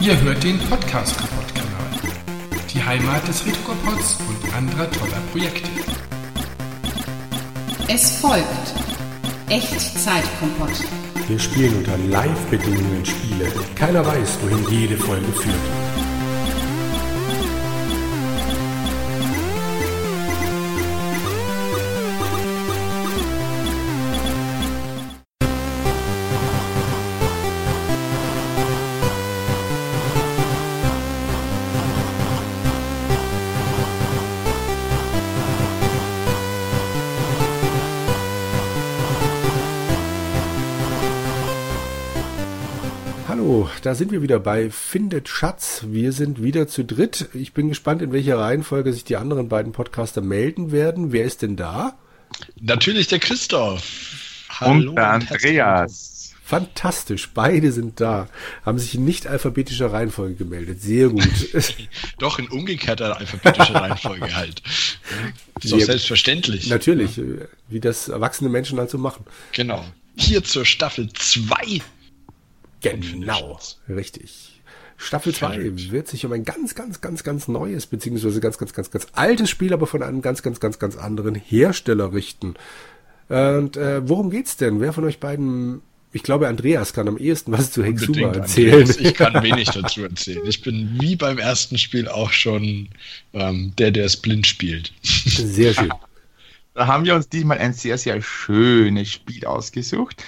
Ihr hört den Podcast Kaputt Kanal. Die Heimat des Retropods und anderer toller Projekte. Es folgt Echtzeitkompott. Wir spielen unter Live-Bedingungen Spiele. Keiner weiß, wohin jede Folge führt. Da sind wir wieder bei Findet Schatz. Wir sind wieder zu dritt. Ich bin gespannt, in welcher Reihenfolge sich die anderen beiden Podcaster melden werden. Wer ist denn da? Natürlich der Christoph. und der Andreas. Fantastisch, beide sind da. Haben sich in nicht alphabetischer Reihenfolge gemeldet. Sehr gut. Doch in umgekehrter alphabetischer Reihenfolge halt. Ist doch selbstverständlich. Natürlich, wie das erwachsene Menschen halt so machen. Genau. Hier zur Staffel 2. Genau, richtig. Staffel 2 wird sich um ein ganz, ganz, ganz, ganz neues, beziehungsweise ganz, ganz, ganz, ganz altes Spiel, aber von einem ganz, ganz, ganz, ganz anderen Hersteller richten. Und äh, worum geht's denn? Wer von euch beiden, ich glaube, Andreas kann am ehesten was zu Hexuma erzählen. Andreas. Ich kann wenig dazu erzählen. Ich bin wie beim ersten Spiel auch schon ähm, der, der es blind spielt. Sehr schön. Da haben wir uns diesmal ein sehr, sehr schönes Spiel ausgesucht.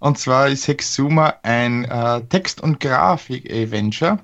Und zwar ist Hexuma ein äh, Text- und Grafik-Adventure,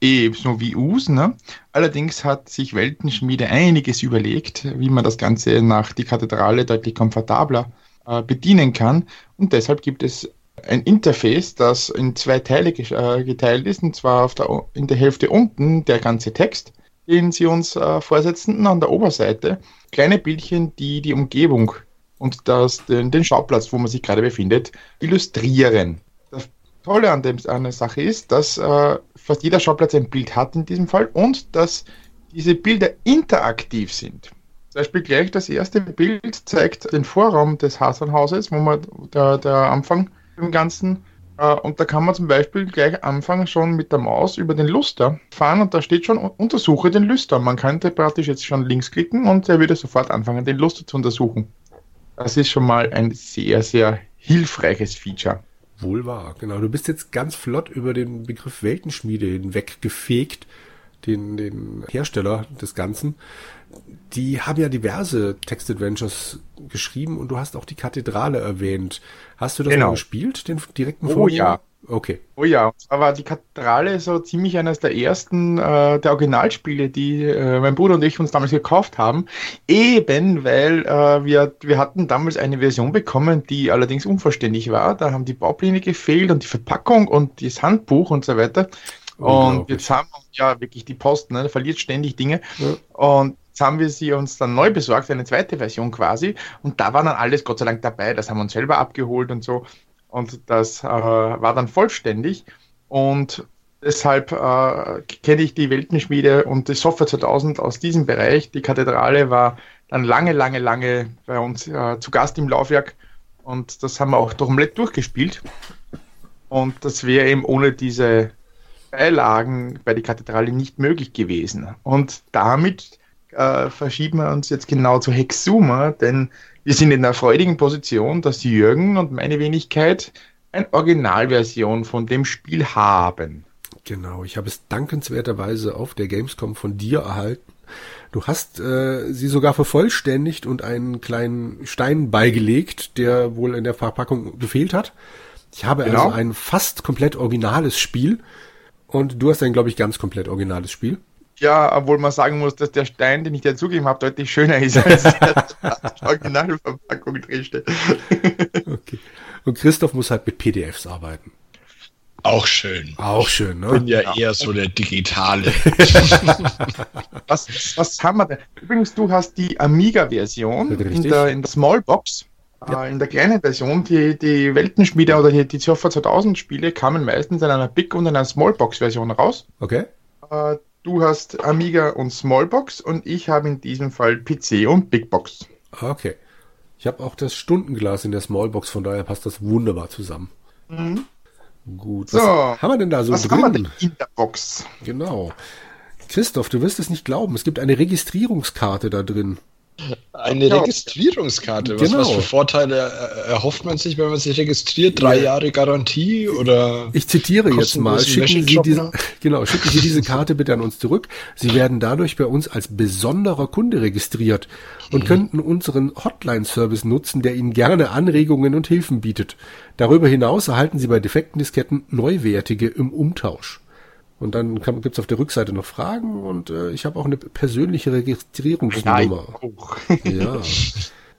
eh so wie Us. Ne? Allerdings hat sich Weltenschmiede einiges überlegt, wie man das Ganze nach die Kathedrale deutlich komfortabler äh, bedienen kann. Und deshalb gibt es ein Interface, das in zwei Teile äh, geteilt ist, und zwar auf der, in der Hälfte unten der ganze Text, den sie uns äh, vorsetzen, und an der Oberseite kleine Bildchen, die die Umgebung und das, den, den Schauplatz, wo man sich gerade befindet, illustrieren. Das Tolle an, dem, an der Sache ist, dass äh, fast jeder Schauplatz ein Bild hat in diesem Fall und dass diese Bilder interaktiv sind. Zum Beispiel gleich das erste Bild zeigt den Vorraum des Hasernhauses, wo man der, der Anfang im Ganzen äh, und da kann man zum Beispiel gleich anfangen schon mit der Maus über den Luster fahren und da steht schon untersuche den Luster. Man könnte praktisch jetzt schon links klicken und er würde sofort anfangen, den Luster zu untersuchen. Das ist schon mal ein sehr, sehr hilfreiches Feature. Wohl wahr, genau. Du bist jetzt ganz flott über den Begriff Weltenschmiede hinweg gefegt, den, den Hersteller des Ganzen. Die haben ja diverse Text-Adventures geschrieben und du hast auch die Kathedrale erwähnt. Hast du das Genau. mal gespielt, den direkten Oh Vorgänger? ja. Okay. Oh ja, aber die Kathedrale so ziemlich eines der ersten äh, der Originalspiele, die äh, mein Bruder und ich uns damals gekauft haben. Eben, weil äh, wir, wir hatten damals eine Version bekommen, die allerdings unvollständig war. Da haben die Baupläne gefehlt und die Verpackung und das Handbuch und so weiter. Und jetzt haben wir ja wirklich die Post, ne, verliert ständig Dinge. Ja. Und jetzt haben wir sie uns dann neu besorgt, eine zweite Version quasi. Und da war dann alles Gott sei Dank dabei. Das haben wir uns selber abgeholt und so. Und das äh, war dann vollständig. Und deshalb äh, kenne ich die Weltenschmiede und die Software 2000 aus diesem Bereich. Die Kathedrale war dann lange, lange, lange bei uns äh, zu Gast im Laufwerk. Und das haben wir auch komplett durchgespielt. Und das wäre eben ohne diese Beilagen bei der Kathedrale nicht möglich gewesen. Und damit äh, verschieben wir uns jetzt genau zu Hexuma, denn wir sind in der freudigen Position, dass Jürgen und meine Wenigkeit eine Originalversion von dem Spiel haben. Genau, ich habe es dankenswerterweise auf der Gamescom von dir erhalten. Du hast äh, sie sogar vervollständigt und einen kleinen Stein beigelegt, der wohl in der Verpackung gefehlt hat. Ich habe Genau. also ein fast komplett originales Spiel und du hast ein, glaube ich, ganz komplett originales Spiel. Ja, obwohl man sagen muss, dass der Stein, den ich dir zugegeben habe, deutlich schöner ist, als der Originalverpackung drinsteht. Okay. Und Christoph muss halt mit PDFs arbeiten. Auch schön. Auch schön, Ich bin ne? ja eher so der Digitale. Was, was haben wir denn? Übrigens, du hast die Amiga-Version in der, in der Smallbox. Ja. Äh, in der kleinen Version, die, die Weltenschmiede oder die, die Surfer 2000 Spiele kamen meistens in einer Big- und in einer Smallbox-Version raus. Okay. Du hast Amiga und Smallbox und ich habe in diesem Fall PC und Bigbox. Okay. Ich habe auch das Stundenglas in der Smallbox, von daher passt das wunderbar zusammen. Gut. So, Was haben wir denn da so Was drin? haben wir denn in der Box? Genau. Christoph, du wirst es nicht glauben. Es gibt eine Registrierungskarte da drin. Eine Ja. Registrierungskarte. Was, Genau. was für Vorteile äh, erhofft man sich, wenn man sich registriert? Drei Jahre Garantie oder? Ich zitiere jetzt mal. Schicken Sie, diese, genau, schicken Sie diese Karte bitte an uns zurück. Sie werden dadurch bei uns als besonderer Kunde registriert und könnten unseren Hotline-Service nutzen, der Ihnen gerne Anregungen und Hilfen bietet. Darüber hinaus erhalten Sie bei defekten Disketten neuwertige im Umtausch. Und dann kann, gibt's auf der Rückseite noch Fragen und äh, ich habe auch eine persönliche Registrierungsnummer. Ja.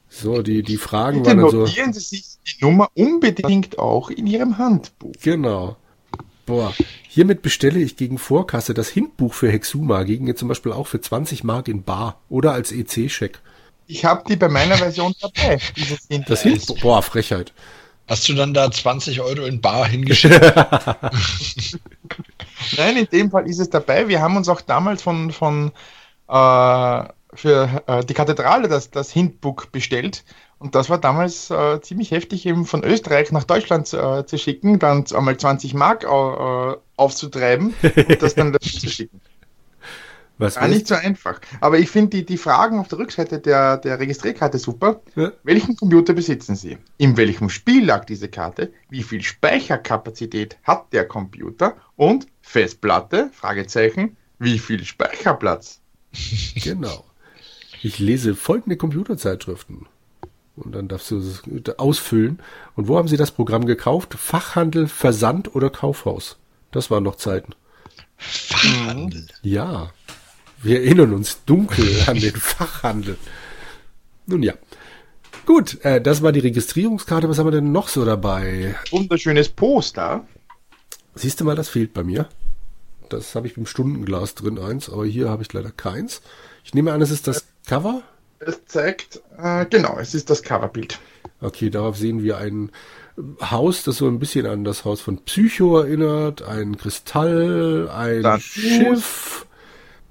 So, die, die Fragen Bitte waren also. notieren Sie sich die Nummer unbedingt auch in Ihrem Handbuch. Genau. Boah, hiermit bestelle ich gegen Vorkasse das Hintbuch für Hexuma, gegen jetzt zum Beispiel auch für 20 Mark in Bar oder als EC-Scheck. Ich habe die bei meiner Version dabei. Dieses Das Hintbuch, boah, Frechheit. Hast du dann da 20 Euro in Bar hingeschickt? Nein, in dem Fall ist es dabei. Wir haben uns auch damals von, von äh, für äh, die Kathedrale das, das Hintbook bestellt. Und das war damals äh, ziemlich heftig, eben von Österreich nach Deutschland äh, zu schicken, dann einmal 20 Mark äh, aufzutreiben und das dann zu schicken. Was Gar nicht so einfach. Aber ich finde die, die Fragen auf der Rückseite der, der Registrierkarte super. Ja. Welchen Computer besitzen Sie? In welchem Spiel lag diese Karte? Wie viel Speicherkapazität hat der Computer? Und Festplatte? Fragezeichen. Wie viel Speicherplatz? Genau. Ich lese folgende Computerzeitschriften. Und dann darfst du es ausfüllen. Und wo haben Sie das Programm gekauft? Fachhandel, Versand oder Kaufhaus? Das waren noch Zeiten. Fachhandel. Ja. Wir erinnern uns dunkel an den Fachhandel. Nun ja. Gut, äh, das war die Registrierungskarte. Was haben wir denn noch so dabei? Wunderschönes Poster. Siehst du mal, das fehlt bei mir. Das habe ich im Stundenglas drin, eins, aber hier habe ich leider keins. Ich nehme an, es ist das Cover. Es zeigt, äh, genau, es ist das Coverbild. Okay, darauf sehen wir ein Haus, das so ein bisschen an das Haus von Psycho erinnert, ein Kristall, ein Dann Schiff.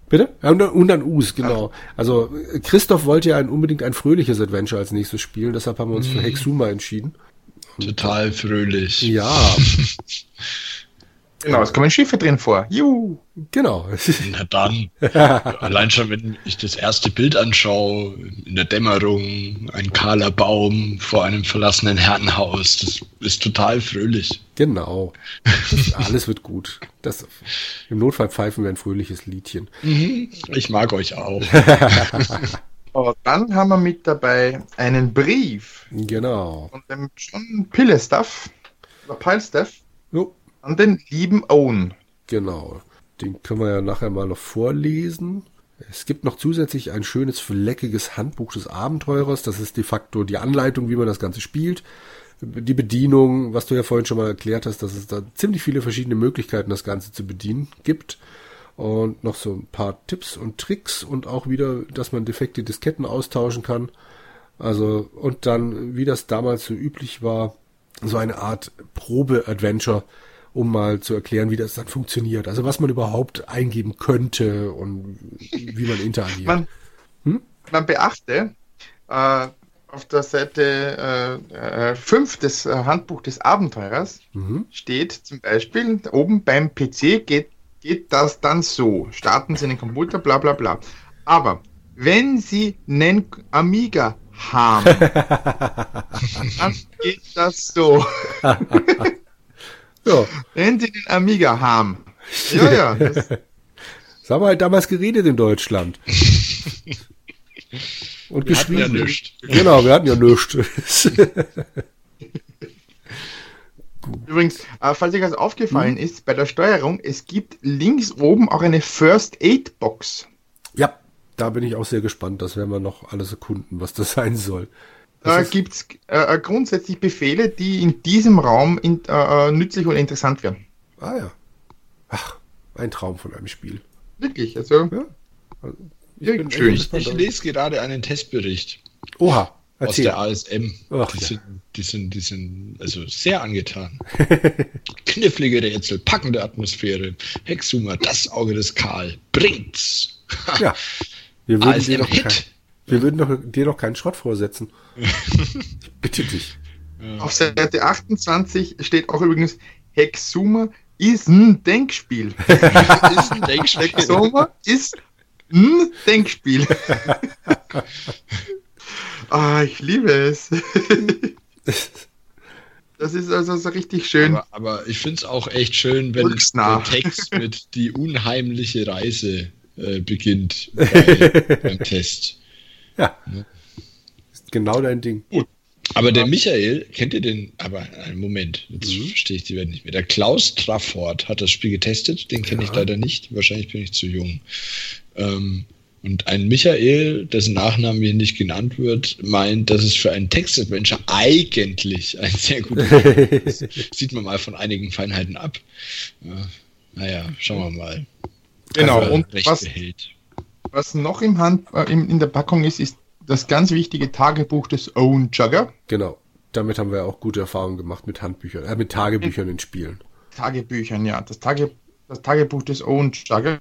Bitte? Ja, und, dann- und dann Us, genau. Also äh, Christoph wollte ja ein, unbedingt ein fröhliches Adventure als nächstes spielen, deshalb haben wir uns für Hexuma entschieden. Total fröhlich. Ja, Genau, es kommen Schiffe drin vor. Juhu. genau. Na dann. Allein schon, wenn ich das erste Bild anschaue, in der Dämmerung, ein kahler Baum vor einem verlassenen Herrenhaus, das ist total fröhlich. genau. Das, alles wird gut. Das, Im Notfall pfeifen wir ein fröhliches Liedchen. Ich mag euch auch. Und dann haben wir mit dabei einen Brief Genau. von dem John Pillestuff oder Pilestaff Jo, an den lieben Owen. Genau. Den können wir ja nachher mal noch vorlesen. Es gibt noch zusätzlich ein schönes fleckiges Handbuch des Abenteurers. Das ist de facto die Anleitung, wie man das Ganze spielt. Die Bedienung, was du ja vorhin schon mal erklärt hast, dass es da ziemlich viele verschiedene Möglichkeiten, das Ganze zu bedienen gibt. Und noch so ein paar Tipps und Tricks und auch wieder, dass man defekte Disketten austauschen kann. Also, und dann, wie das damals so üblich war, so eine Art Probe-Adventure, um mal zu erklären, wie das dann funktioniert. Also was man überhaupt eingeben könnte und wie man interagiert. Man, man beachte, äh, auf der Seite 5 des äh, Handbuch des Abenteurers steht zum Beispiel, oben beim PC geht, geht das dann so. Starten Sie den Computer, bla bla bla. Aber wenn Sie einen Amiga haben, dann geht das so. ja, Wenn Sie den Amiga haben. Ja, ja. Das, das haben wir halt damals geredet in Deutschland. Und Wir hatten ja geschrieben. nichts. Genau, wir hatten ja nichts. Übrigens, äh, falls euch das aufgefallen ist, bei der Steuerung, es gibt links oben auch eine First Aid Box. ja, da bin ich auch sehr gespannt. Das werden wir noch alles erkunden, was das sein soll. Ist- gibt es äh, grundsätzlich Befehle, die in diesem Raum in, äh, nützlich und interessant werden. Ah ja. Ach, ein Traum von einem Spiel. Wirklich, also Ja. Ich Ja, bin schön. gespannt. Ich lese gerade einen Testbericht Oha, aus erzähl. der ASM. Ach, die, ja. sind, die, sind, die sind also sehr angetan. Knifflige Rätsel, packende Atmosphäre. Hexuma, das Auge des Karl. Bringt's. Ja. Wir würden, ASM Hit. Wir würden doch, dir doch keinen Schrott vorsetzen. Ich bitte dich. auf Seite 28 steht auch übrigens Hexuma ist ein Denkspiel. ist ein Denkspiel. Hexuma ist ein Denkspiel. ah, ich liebe es. Das ist also so richtig schön. Aber, aber ich finde es auch echt schön, wenn der Text mit die unheimliche Reise äh, beginnt bei, beim Test. Ja. Ist genau dein Ding. Gut. Aber der Michael, kennt ihr den? Aber einen Moment, jetzt mhm. verstehe ich die Welt nicht mehr. Der Klaus Trafford hat das Spiel getestet, den kenne ja. ich leider nicht. Wahrscheinlich bin ich zu jung. Ähm, und ein Michael, dessen Nachname hier nicht genannt wird, meint, dass es für einen Text-Adventure eigentlich ein sehr guter Spiel ist. Sieht man mal von einigen Feinheiten ab. Ja, naja, schauen wir mal. Genau, und was, was, noch im Hand, äh, in, der Packung ist, ist das ganz wichtige Tagebuch des Owen Jugger. Genau, damit haben wir auch gute Erfahrungen gemacht mit Handbüchern, äh, mit Tagebüchern in Spielen. Tagebüchern, ja. Das, Tage, das Tagebuch des Owen Jugger.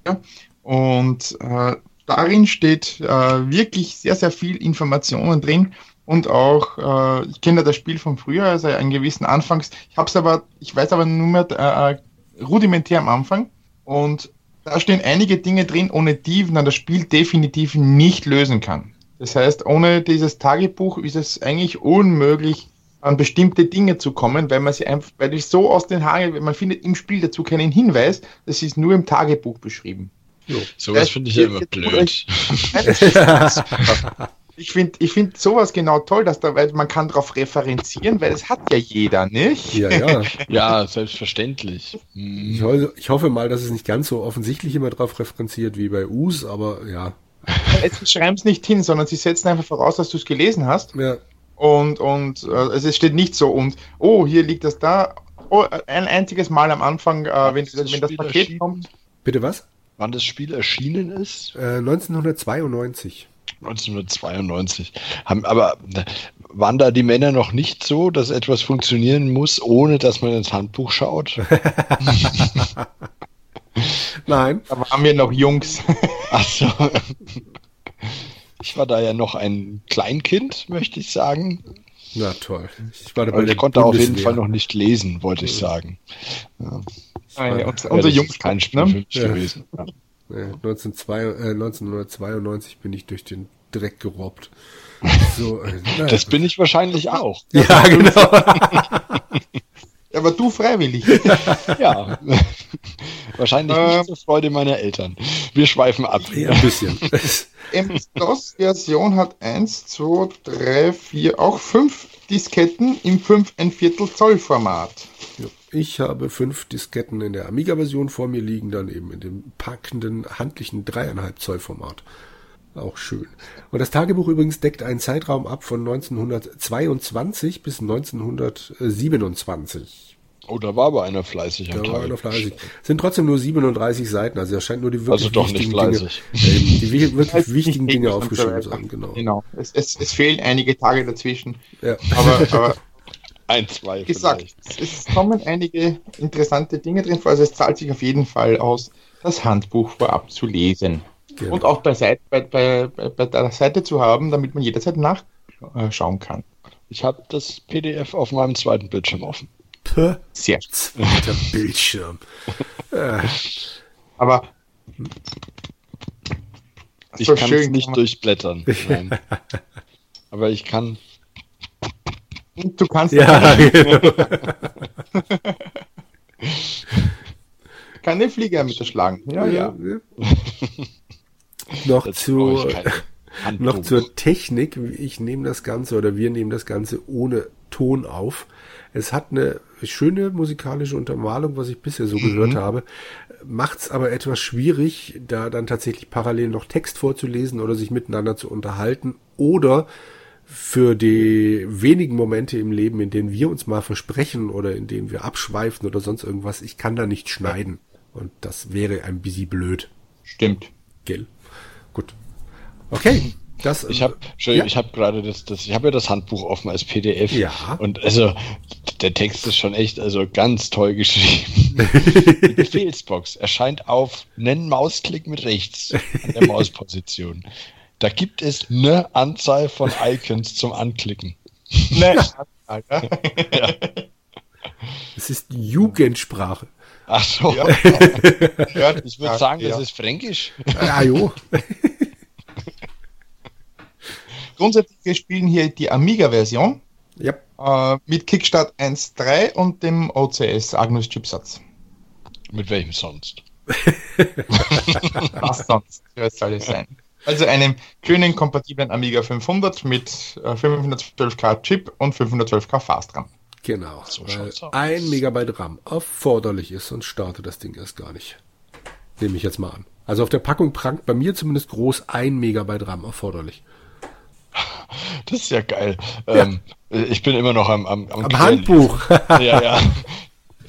Und äh, darin steht äh, wirklich sehr, sehr viel Informationen drin und auch, äh, ich kenne das Spiel von früher, also einen gewissen Anfangs, ich habe es aber, ich weiß aber nur mehr äh, rudimentär am Anfang und da stehen einige Dinge drin, ohne die man das Spiel definitiv nicht lösen kann. Das heißt, ohne dieses Tagebuch ist es eigentlich unmöglich, an bestimmte Dinge zu kommen, weil man sie einfach, weil es so aus den Haaren, man findet im Spiel dazu keinen Hinweis, das ist nur im Tagebuch beschrieben. So. Sowas finde ich ja immer blöd. Ich finde ich find sowas genau toll, dass da, weil man kann darauf referenzieren, weil es hat ja jeder, nicht? Ja, ja. ja, selbstverständlich. Hm. Ich, ho ich, hoffe mal, dass es nicht ganz so offensichtlich immer darauf referenziert wie bei Us, aber ja. Sie schreiben es nicht hin, sondern sie setzen einfach voraus, dass du es gelesen hast. Ja. Und, und äh, also es steht nicht so und, oh, hier liegt das da. Oh, ein einziges Mal am Anfang, äh, wenn, das, wenn das Paket kommt. Bitte was? wann das Spiel erschienen ist? Äh, 1992. 1992. Haben, aber waren da die Männer noch nicht so, dass etwas funktionieren muss, ohne dass man ins Handbuch schaut? Nein. Da waren wir noch Jungs. Ach so. Ich war da ja noch ein Kleinkind, möchte ich sagen. Na toll. Ich, war ich konnte Bundeswehr. auf jeden Fall noch nicht lesen, wollte ich sagen. Ja. Ah, ja, unser, unser Jungs kein Spiel ne? ja. gewesen. Ja. 1902, äh, 1992 bin ich durch den Dreck gerobbt. So, äh, naja. Das bin ich wahrscheinlich auch. Ja, genau. Aber du freiwillig. ja. Wahrscheinlich äh, nicht zur Freude meiner Eltern. Wir schweifen ab. Ja, ein bisschen. MS-DOS-Version hat 1, 2, 3, 4, auch 5 Disketten im 5 ein Viertel Zoll Format. Ja. Ich habe fünf Disketten in der Amiga-Version vor mir liegen, dann eben in dem packenden, handlichen dreieinhalb Zoll Format. Auch schön. Und das Tagebuch übrigens deckt einen Zeitraum ab von 1922 bis 1927. Oh, da war aber einer fleißig am Da war einer fleißig. Sind trotzdem nur 37 Seiten, also er scheint nur die wirklich also wichtigen Dinge, die wirklich wichtigen Dinge aufgeschrieben zu haben, genau. Genau. Es, es, es fehlen einige Tage dazwischen. Ja. Aber, aber Ein, zwei. Gesagt, es kommen einige interessante Dinge drin vor. Also es zahlt sich auf jeden Fall aus, das Handbuch vorab zu lesen. Genau. Und auch bei, Seite, bei, bei, bei der Seite zu haben, damit man jederzeit nachschauen kann. Ich habe das PDF auf meinem zweiten Bildschirm offen. Sehr zweiter Bildschirm. Äh. Aber ich so kann es nicht durchblättern. Nein. Aber ich kann Du kannst ja, genau. Keine Flieger mit erschlagen. Ja, ja. ja. noch zu, noch zur Technik. Ich nehme das Ganze oder wir nehmen das Ganze ohne Ton auf. Es hat eine schöne musikalische Untermalung, was ich bisher so mhm. gehört habe. Macht's aber etwas schwierig, da dann tatsächlich parallel noch Text vorzulesen oder sich miteinander zu unterhalten oder für die wenigen Momente im Leben, in denen wir uns mal versprechen oder in denen wir abschweifen oder sonst irgendwas, ich kann da nicht schneiden. Und das wäre ein bisschen blöd. Stimmt. Gell. Gut. Okay. Das, ich habe ja. ich habe gerade das, das ich habe ja das Handbuch offen als PDF ja. und also der Text ist schon echt also ganz toll geschrieben. Die Befehlsbox erscheint auf nennen Mausklick mit rechts an der Mausposition. Da gibt es eine Anzahl von Icons zum Anklicken. Ne, ja. Es ist Jugendsprache. Ach so. Ja. Ich würde sagen, das ist Fränkisch. Ja, jo. Grundsätzlich, wir spielen hier die Amiga-Version Ja, äh, mit Kickstart 1.3 und dem OCS Agnus Chipsatz. Mit welchem sonst? Was sonst soll es sein? Also einem grünen kompatiblen Amiga 500 mit äh, 512K Chip und 512K Fast RAM. genau. So Weil ein Megabyte RAM erforderlich ist und startet das Ding erst gar nicht. Nehme ich jetzt mal an. Also auf der Packung prangt bei mir zumindest groß ein Megabyte RAM erforderlich. Das ist ja geil. Ähm, ich bin immer noch am, am, Am Querlesen. Handbuch. Ja, ja.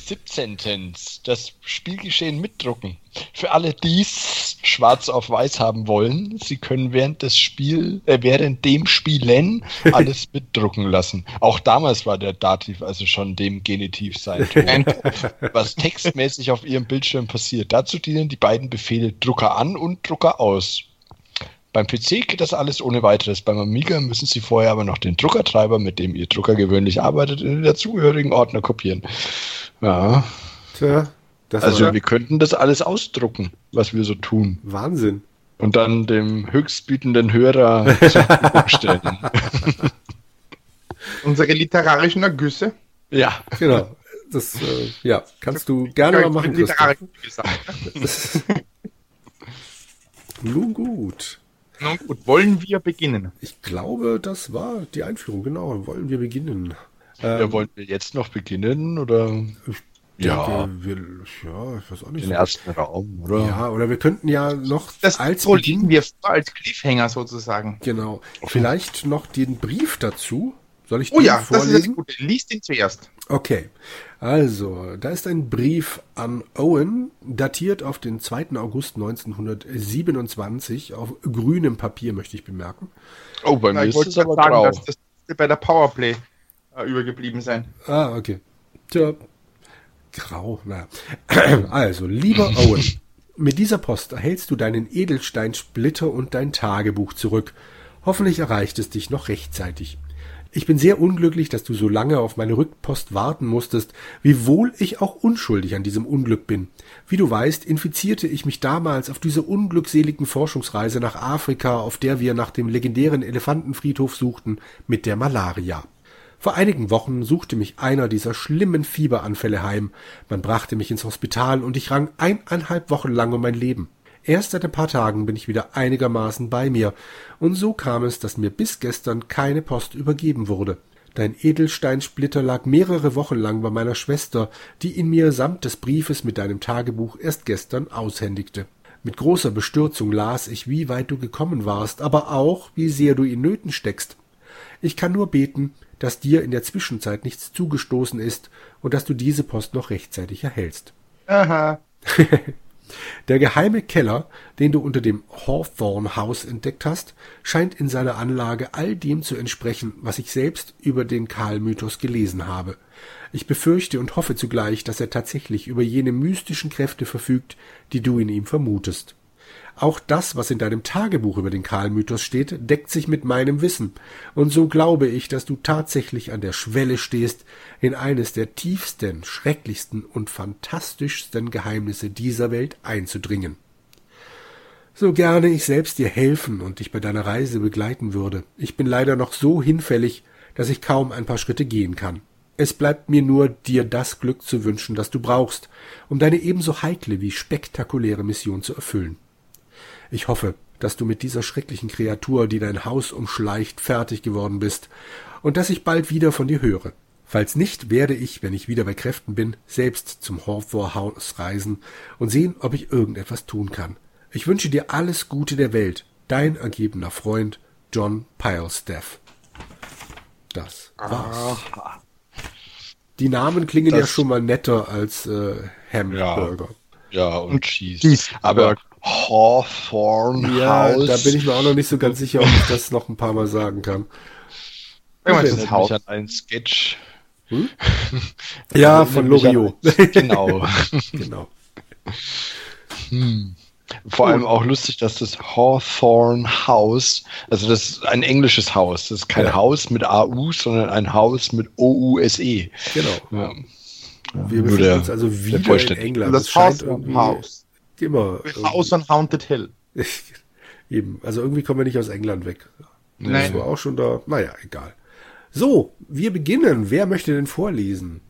17. Das Spielgeschehen mitdrucken. Für alle, die es schwarz auf weiß haben wollen, sie können während des Spiel, äh, während dem Spielen alles mitdrucken lassen. Auch damals war der Dativ also schon dem Genitiv sein Ein was textmäßig auf ihrem Bildschirm passiert. Dazu dienen die beiden Befehle Drucker an und Drucker aus. Beim PC geht das alles ohne weiteres. Beim Amiga müssen Sie vorher aber noch den Druckertreiber, mit dem Ihr Drucker gewöhnlich arbeitet, in den dazugehörigen Ordner kopieren. Ja, Tja, das also wir könnten das alles ausdrucken, was wir so tun. Wahnsinn. Und dann dem höchstbietenden Hörer zur Verfügung stellen. unsere literarischen Ergüsse. Ja, Genau. Das, äh, ja, kannst du gerne mal machen. Nun gut. Nun gut, wollen wir beginnen? Ich glaube, das war die Einführung. Genau, wollen wir beginnen? ja, wollen wir jetzt noch beginnen oder ja, Denke, wir, ja, ich weiß auch nicht. den so. ersten Raum, oder? Ja, oder wir könnten ja noch Das als so liegen Beginn, wir vor als Cliffhanger sozusagen. genau, vielleicht noch den Brief dazu. Soll ich Oh den ja, das ist das vorlesen? Gute. Lies den zuerst. Okay, also, da ist ein Brief an Owen, datiert auf den 2. August 1927, auf grünem Papier, möchte ich bemerken. Oh, bei mir ich ist wollte es gerade aber sagen, grau. dass das bei der Powerplay äh, übergeblieben sein. Ah, okay. Tja, grau, na. Also, lieber Owen, mit dieser Post erhältst du deinen Edelsteinsplitter und dein Tagebuch zurück. Hoffentlich erreicht es dich noch rechtzeitig. Ich bin sehr unglücklich, dass du so lange auf meine Rückpost warten musstest, wiewohl ich auch unschuldig an diesem Unglück bin. Wie du weißt, infizierte ich mich damals auf dieser unglückseligen Forschungsreise nach Afrika, auf der wir nach dem legendären Elefantenfriedhof suchten, mit der Malaria. Vor einigen Wochen suchte mich einer dieser schlimmen Fieberanfälle heim. Man brachte mich ins Hospital und ich rang eineinhalb Wochen lang um mein Leben. Erst seit ein paar Tagen bin ich wieder einigermaßen bei mir, und so kam es, dass mir bis gestern keine Post übergeben wurde. Dein Edelsteinsplitter lag mehrere Wochen lang bei meiner Schwester, die ihn mir samt des Briefes mit deinem Tagebuch erst gestern aushändigte. Mit großer Bestürzung las ich, wie weit du gekommen warst, aber auch, wie sehr du in Nöten steckst. Ich kann nur beten, dass dir in der Zwischenzeit nichts zugestoßen ist und dass du diese Post noch rechtzeitig erhältst. Aha. Der geheime Keller, den du unter dem Hawthorne Haus entdeckt hast, scheint in seiner Anlage all dem zu entsprechen, was ich selbst über den Karl-Mythos gelesen habe. Ich befürchte und hoffe zugleich, dass er tatsächlich über jene mystischen Kräfte verfügt, die du in ihm vermutest. Auch das, was in deinem Tagebuch über den Karl-Mythos steht, deckt sich mit meinem Wissen, und so glaube ich, dass du tatsächlich an der Schwelle stehst, in eines der tiefsten, schrecklichsten und fantastischsten Geheimnisse dieser Welt einzudringen. So gerne ich selbst dir helfen und dich bei deiner Reise begleiten würde, ich bin leider noch so hinfällig, dass ich kaum ein paar Schritte gehen kann. Es bleibt mir nur, dir das Glück zu wünschen, das du brauchst, um deine ebenso heikle wie spektakuläre Mission zu erfüllen. Ich hoffe, dass du mit dieser schrecklichen Kreatur, die dein Haus umschleicht, fertig geworden bist und dass ich bald wieder von dir höre. Falls nicht, werde ich, wenn ich wieder bei Kräften bin, selbst zum Hawthorne Haus reisen und sehen, ob ich irgendetwas tun kann. Ich wünsche dir alles Gute der Welt. Dein ergebener Freund John Pilestaff. Das war's. Die Namen klingen ja Das- schon mal netter als äh, Hamburger. Ja, und Cheese. Cheese. Aber Hawthorne Ja, House. da bin ich mir auch noch nicht so ganz sicher, ob ich das noch ein paar Mal sagen kann. Irgendwann ist das Haus. an einen Sketch. Ja, Erinnert von Loriot. Genau. genau. Vor allem auch lustig, dass das Hawthorne House, also das ist ein englisches Haus. Das ist kein Ja. Haus mit AU, sondern ein Haus mit OUSE. Genau. Ja. Wir befinden uns also wieder in England. Das, das Haus irgendwie Haus. Immer. On Haunted Hill. Eben. Also irgendwie kommen wir nicht aus England weg. Nein. Das war auch schon da. Naja, egal. So, wir beginnen. Wer möchte denn vorlesen?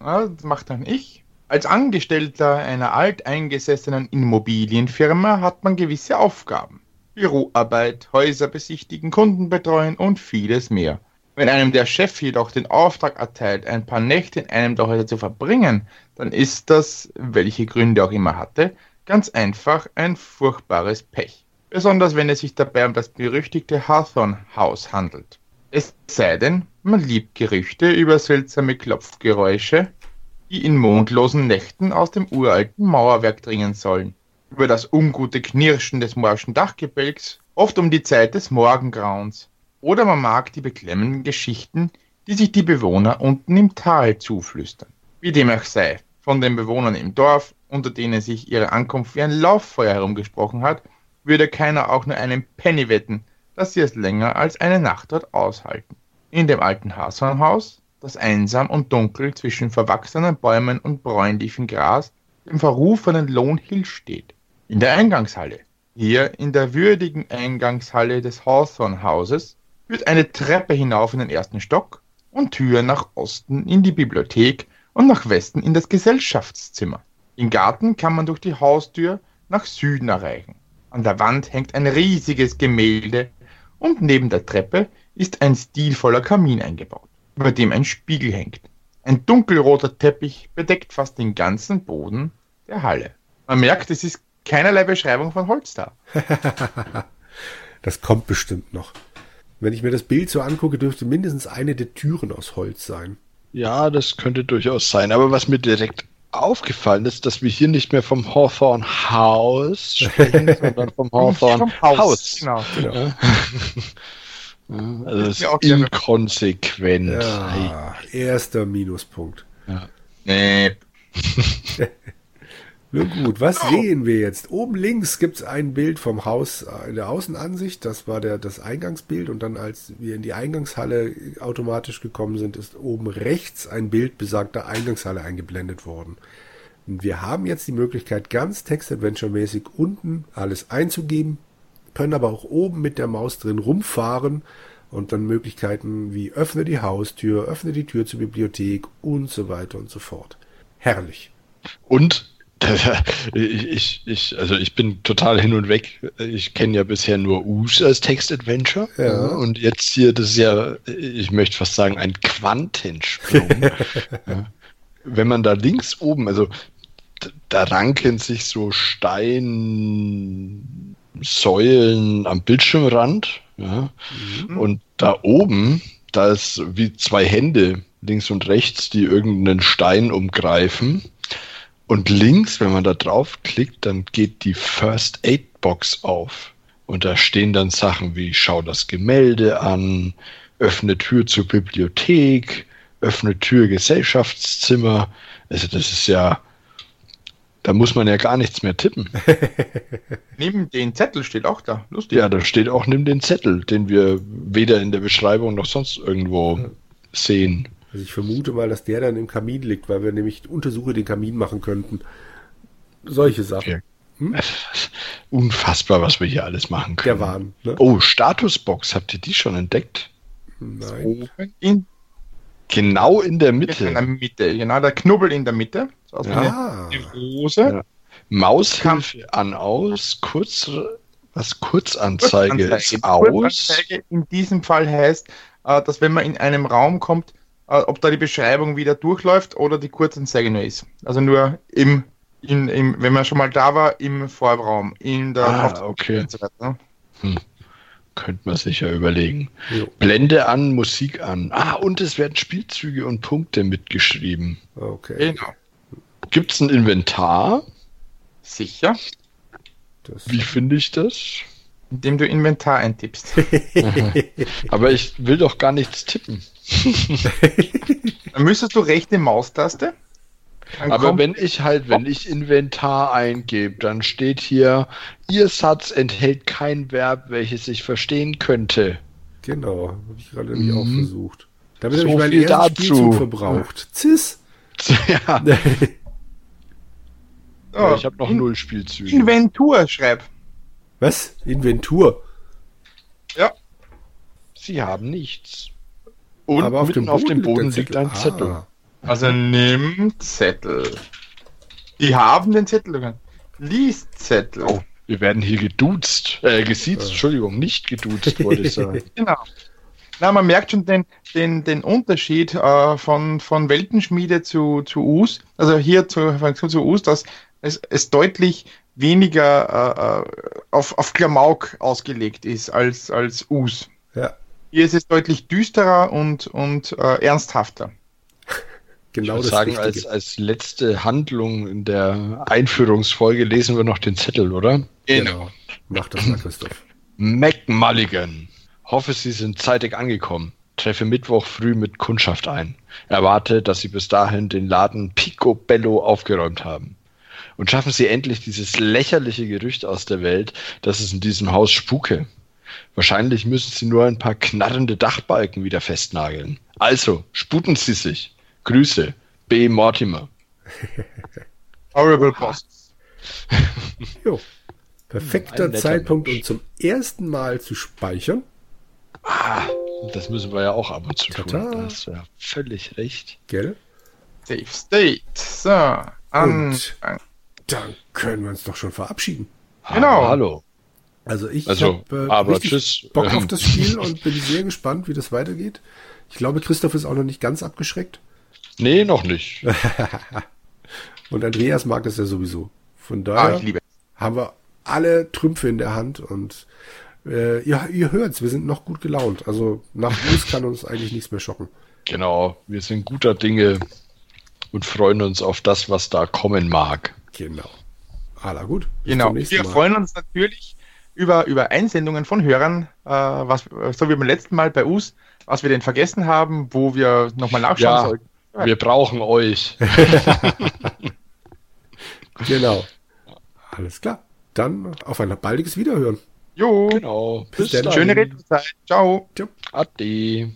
Ja, das macht dann ich. Als Angestellter einer alteingesessenen Immobilienfirma hat man gewisse Aufgaben. Büroarbeit, Häuser besichtigen, Kunden betreuen und vieles mehr. Wenn einem der Chef jedoch den Auftrag erteilt, ein paar Nächte in einem der Häuser zu verbringen, dann ist das, welche Gründe auch immer hatte, ganz einfach ein furchtbares Pech. Besonders wenn es sich dabei um das berüchtigte Hawthorne-Haus handelt. Es sei denn, man liebt Gerüchte über seltsame Klopfgeräusche, die in mondlosen Nächten aus dem uralten Mauerwerk dringen sollen, über das ungute Knirschen des morschen Dachgebälks, oft um die Zeit des Morgengrauens, oder man mag die beklemmenden Geschichten, die sich die Bewohner unten im Tal zuflüstern. Wie dem auch sei, von den Bewohnern im Dorf, unter denen sich ihre Ankunft wie ein Lauffeuer herumgesprochen hat, würde keiner auch nur einen Penny wetten, dass sie es länger als eine Nacht dort aushalten. In dem alten Hashornhaus, das einsam und dunkel zwischen verwachsenen Bäumen und bräunlichem Gras im verrufenen Lone Hill steht. In der Eingangshalle, hier in der würdigen Eingangshalle des Hawthorne-Hauses, führt eine Treppe hinauf in den ersten Stock und Tür nach Osten in die Bibliothek und nach Westen in das Gesellschaftszimmer. Den Garten kann man durch die Haustür nach Süden erreichen. An der Wand hängt ein riesiges Gemälde und neben der Treppe ist ein stilvoller Kamin eingebaut, über dem ein Spiegel hängt. Ein dunkelroter Teppich bedeckt fast den ganzen Boden der Halle. Man merkt, es ist keinerlei Beschreibung von Holz da. das kommt bestimmt noch. Wenn ich mir das Bild so angucke, dürfte mindestens eine der Türen aus Holz sein. Ja, das könnte durchaus sein. Aber was mir direkt aufgefallen ist, dass wir hier nicht mehr vom Hawthorne House sprechen, sondern vom Hawthorne Haus. Haus. Genau. genau. also das ist inkonsequent. Ja, erster Minuspunkt. Ja. Nee. Nun gut, was sehen wir jetzt? Oben links gibt es ein Bild vom Haus äh, in der Außenansicht. Das war der, das Eingangsbild. Und dann, als wir in die Eingangshalle automatisch gekommen sind, ist oben rechts ein Bild besagter Eingangshalle eingeblendet worden. Und wir haben jetzt die Möglichkeit, ganz Text-Adventure-mäßig unten alles einzugeben, können aber auch oben mit der Maus drin rumfahren und dann Möglichkeiten wie öffne die Haustür, öffne die Tür zur Bibliothek und so weiter und so fort. Herrlich. Und ich, ich, also ich bin total hin und weg. Ich kenne ja bisher nur Us als Text-Adventure. Ja. Und jetzt hier, das ist ja, ich möchte fast sagen, ein Quantensprung. ja. Wenn man da links oben, also da ranken sich so Steinsäulen am Bildschirmrand. Ja. Mhm. Und da oben, da ist wie zwei Hände links und rechts, die irgendeinen Stein umgreifen. Und links, wenn man da draufklickt, dann geht die First Aid Box auf. Und da stehen dann Sachen wie schau das Gemälde an, öffne Tür zur Bibliothek, öffne Tür Gesellschaftszimmer. Also das ist ja, da muss man ja gar nichts mehr tippen. neben den Zettel steht auch da. Lustig. Ja, da steht auch neben den Zettel, den wir weder in der Beschreibung noch sonst irgendwo sehen. Also ich vermute mal, dass der dann im Kamin liegt, weil wir nämlich Untersuche den Kamin machen könnten. Solche Sachen. Hm? Unfassbar, was wir hier alles machen können. Der Wahn. Ne? Oh, Statusbox, habt ihr die schon entdeckt? Nein. In, genau in der Mitte. In der Mitte, genau, der Knubbel in der Mitte. So ja. Rose. Ja. Maushilfe an aus, kurz, was Kurzanzeige, Kurzanzeige ist aus. Kurzanzeige in diesem Fall heißt, äh, dass wenn man in einem Raum kommt, ob da die Beschreibung wieder durchläuft oder die Kurzanzeige nur ist. Also nur im, in, im, wenn man schon mal da war, im Vorraum, in der ah, okay. So weiter, hm. Könnte man sich ja überlegen. Jo. Blende an, Musik an. Ah, und es werden Spielzüge und Punkte mitgeschrieben. Okay. Genau. Gibt es ein Inventar? Sicher. Das Wie finde ich das? Indem du Inventar eintippst. Aber ich will doch gar nichts tippen. Dann müsstest du rechte Maustaste. Aber wenn ich halt, wenn ich Inventar eingebe, dann steht hier, Ihr Satz enthält kein Verb, welches ich verstehen könnte. Genau, habe ich gerade nämlich mhm. auch versucht. Damit so habe ich meinen ersten dazu. Spielzug verbraucht. Cis. ja, So, ich habe noch In- null Spielzüge. Inventur schreib. Was? Inventur. Ja. Sie haben nichts. Und Aber auf dem auf Boden, dem Boden liegt, ein Zettel. Ah, Also nimm Zettel. Die haben den Zettel. Lies Zettel. Oh, wir werden hier geduzt. Äh, gesiezt, Entschuldigung, nicht geduzt, wollte ich sagen. Genau. Na, man merkt schon den, den, den Unterschied äh, von, von Weltenschmiede zu, zu US. Also hier zu, von- zu US, dass es, es deutlich weniger äh, äh, auf, auf Klamauk ausgelegt ist als, als US. ja, Hier ist es deutlich düsterer und, und äh, ernsthafter. genau ich würde sagen, als, als letzte Handlung in der Einführungsfolge lesen wir noch den Zettel, oder? Genau. Mach das mal, Christoph. Mac Mulligan. Hoffe, Sie sind zeitig angekommen. Treffe Mittwoch früh mit Kundschaft ein. Erwarte, dass Sie bis dahin den Laden Picobello aufgeräumt haben. Und schaffen Sie endlich dieses lächerliche Gerücht aus der Welt, dass es in diesem Haus spuke. Wahrscheinlich müssen Sie nur ein paar knarrende Dachbalken wieder festnageln. Also, sputen Sie sich. Grüße. B. Mortimer. Horrible Boss. Jo. Perfekter Zeitpunkt, um zum ersten Mal zu speichern. Ah, das müssen wir ja auch ab und zu tun. Tata. Da hast du ja völlig recht. Gell? Safe State. So. An, Und- Dann können wir uns doch schon verabschieden. Genau. Ah, hallo. Also ich Also, hab, äh. Bock auf das Spiel und bin sehr gespannt, wie das weitergeht. Ich glaube, Christoph ist auch noch nicht ganz abgeschreckt. Nee, noch nicht. Und Andreas mag es ja sowieso. Von Ah, daher ich liebe es. haben wir alle Trümpfe in der Hand und äh, ja, ihr hört's, wir sind noch gut gelaunt. Also nach uns kann uns eigentlich nichts mehr schocken. Genau, wir sind guter Dinge und freuen uns auf das, was da kommen mag. Genau. Aller gut. Bis Genau. zum nächsten Wir freuen uns natürlich über, über Einsendungen von Hörern, äh, was, so wie beim letzten Mal bei uns, was wir denn vergessen haben, wo wir nochmal nachschauen Ja. sollten. Wir brauchen euch. Genau. Alles klar. Dann auf ein baldiges Wiederhören. Jo, Genau. Bis dann. dann. schöne Retrozeit. Ciao. Ciao. Ade.